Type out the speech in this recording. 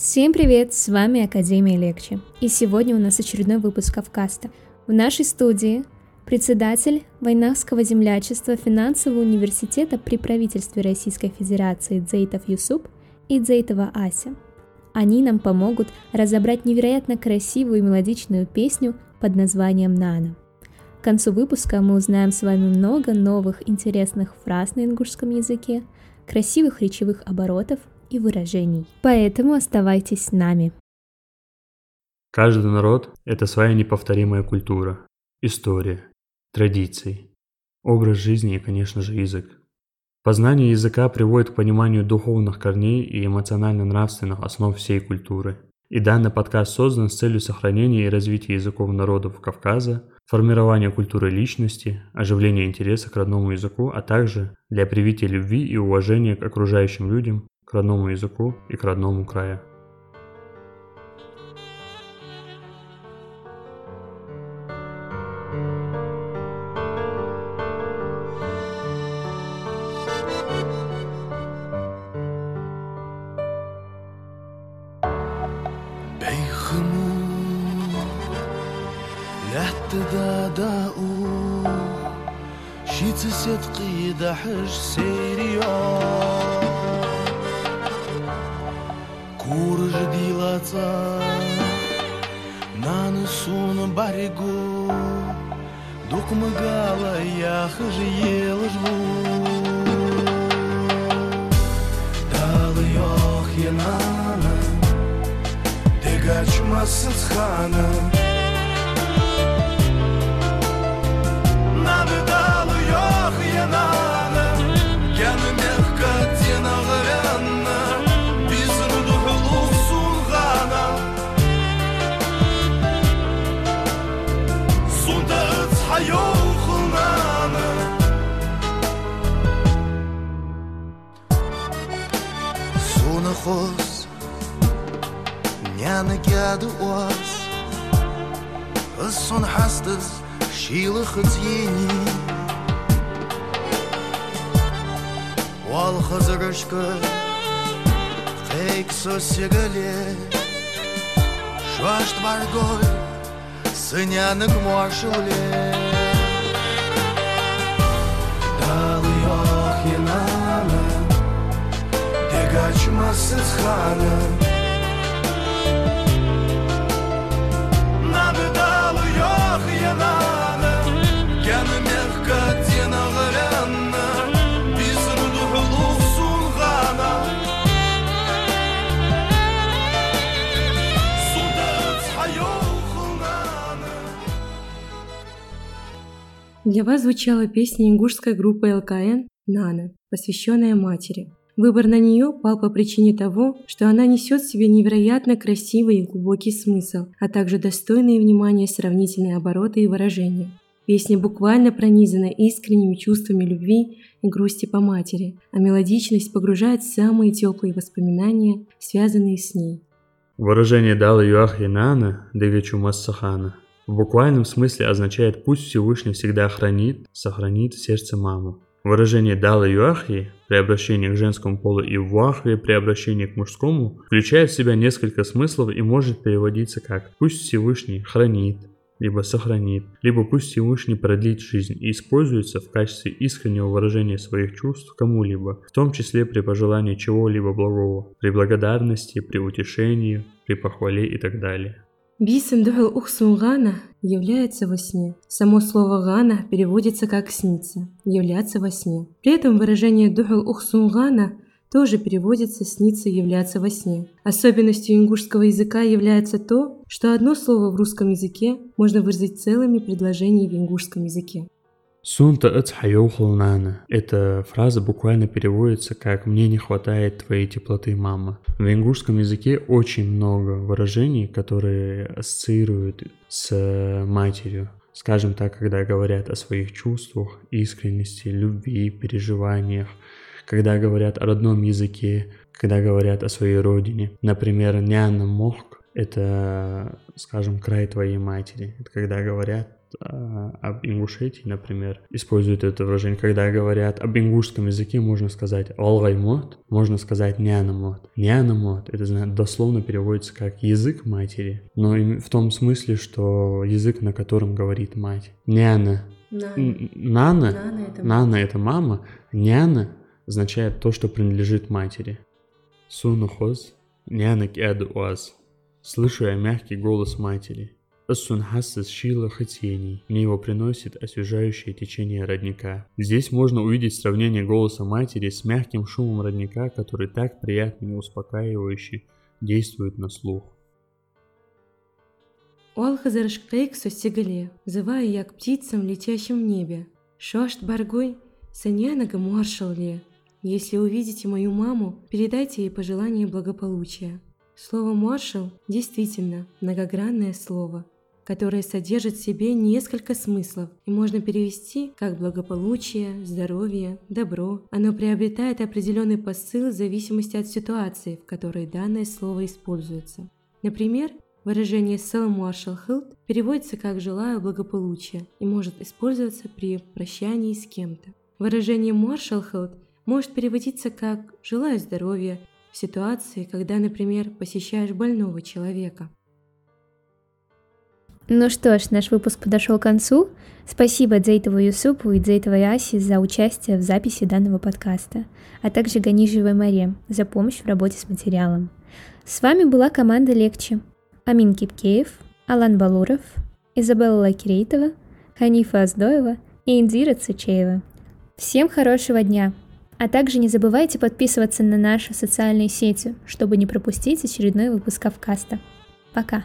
Всем привет, с вами Академия Легче. И сегодня у нас очередной выпуск Кавкаста. В нашей студии председатель Войнахского землячества финансового университета при правительстве Российской Федерации Дзейтов Юсуп и Дзейтова Ася. Они нам помогут разобрать невероятно красивую и мелодичную песню под названием «Нана». К концу выпуска мы узнаем с вами много новых интересных фраз на ингушском языке, красивых речевых оборотов и выражений. Поэтому оставайтесь с нами. Каждый народ – это своя неповторимая культура, история, традиции, образ жизни и, конечно же, язык. Познание языка приводит к пониманию духовных корней и эмоционально-нравственных основ всей культуры. И данный подкаст создан с целью сохранения и развития языков народов Кавказа, формирования культуры личности, оживления интереса к родному языку, а также для привития любви и уважения к окружающим людям, к родному языку и к родному краю. Şitsi sidqi dahish seyriyor на носу на берегу Дух мыгала, я хожи ела жву. Далы йох янана Дегач масыц ojos Njani gadu oas Ës son hastës shilë xëtjeni Wal xëzërëshkë Fejkë së sigële Shuasht margoj Së njani këmuar shule Для вас звучала песня ингушской группы ЛКН «Нана», посвященная матери. Выбор на нее пал по причине того, что она несет в себе невероятно красивый и глубокий смысл, а также достойные внимания сравнительные обороты и выражения. Песня буквально пронизана искренними чувствами любви и грусти по матери, а мелодичность погружает самые теплые воспоминания, связанные с ней. Выражение «дала юах янана» дегачу массахана в буквальном смысле означает «пусть Всевышний всегда хранит, сохранит сердце маму». Выражение «дала юахи» при обращении к женскому полу и «вахви» при обращении к мужскому включает в себя несколько смыслов и может переводиться как «пусть Всевышний хранит», либо сохранит, либо пусть Всевышний продлит жизнь и используется в качестве искреннего выражения своих чувств кому-либо, в том числе при пожелании чего-либо благого, при благодарности, при утешении, при похвале и так далее. Духал ухсун гана является во сне. Само слово гана переводится как сниться, являться во сне. При этом выражение духал ухсун гана тоже переводится сниться, являться во сне. Особенностью ингушского языка является то, что одно слово в русском языке можно выразить целыми предложениями в ингушском языке. Сунта эц хайохулнана. Эта фраза буквально переводится как «мне не хватает твоей теплоты, мама». В ингушском языке очень много выражений, которые ассоциируют с матерью. Скажем так, когда говорят о своих чувствах, искренности, любви, переживаниях, когда говорят о родном языке, когда говорят о своей родине. Например, няна мохк – это, скажем, край твоей матери. Это когда говорят об Ингушетии, например, используют это выражение. Когда говорят об ингушском языке, можно сказать олгаймот, можно сказать нянамот. Нянамот, это дословно переводится как язык матери, но в том смысле, что язык, на котором говорит мать. Няна. Нана. Нана, это, мама. Няна означает то, что принадлежит матери. Сунухоз, нянак уаз. Слышу я мягкий голос матери. Ассунхасса шила хотений. Мне его приносит освежающее течение родника. Здесь можно увидеть сравнение голоса матери с мягким шумом родника, который так приятно и успокаивающе действует на слух. Ол хазарышкейк состегале, зывая я к птицам, летящим в небе. Шошт баргуй, санянага маршал ли. Если увидите мою маму, передайте ей пожелание благополучия. Слово «маршал» действительно многогранное слово, которое содержит в себе несколько смыслов и можно перевести как благополучие, здоровье, добро. Оно приобретает определенный посыл в зависимости от ситуации, в которой данное слово используется. Например, выражение «sell marshal hilt» переводится как «желаю благополучия» и может использоваться при прощании с кем-то. Выражение «marshal hilt» может переводиться как «желаю здоровья», в ситуации, когда, например, посещаешь больного человека. Ну что ж, наш выпуск подошел к концу. Спасибо Дзейтову Юсупу и Дзейтовой Асе за участие в записи данного подкаста, а также Ганижевой Маре за помощь в работе с материалом. С вами была команда Легче. Амин Кипкеев, Алан Балуров, Изабелла Лакирейтова, Ханифа Аздоева и Индира Цучеева. Всем хорошего дня! А также не забывайте подписываться на наши социальные сети, чтобы не пропустить очередной выпуск Авкаста. Пока!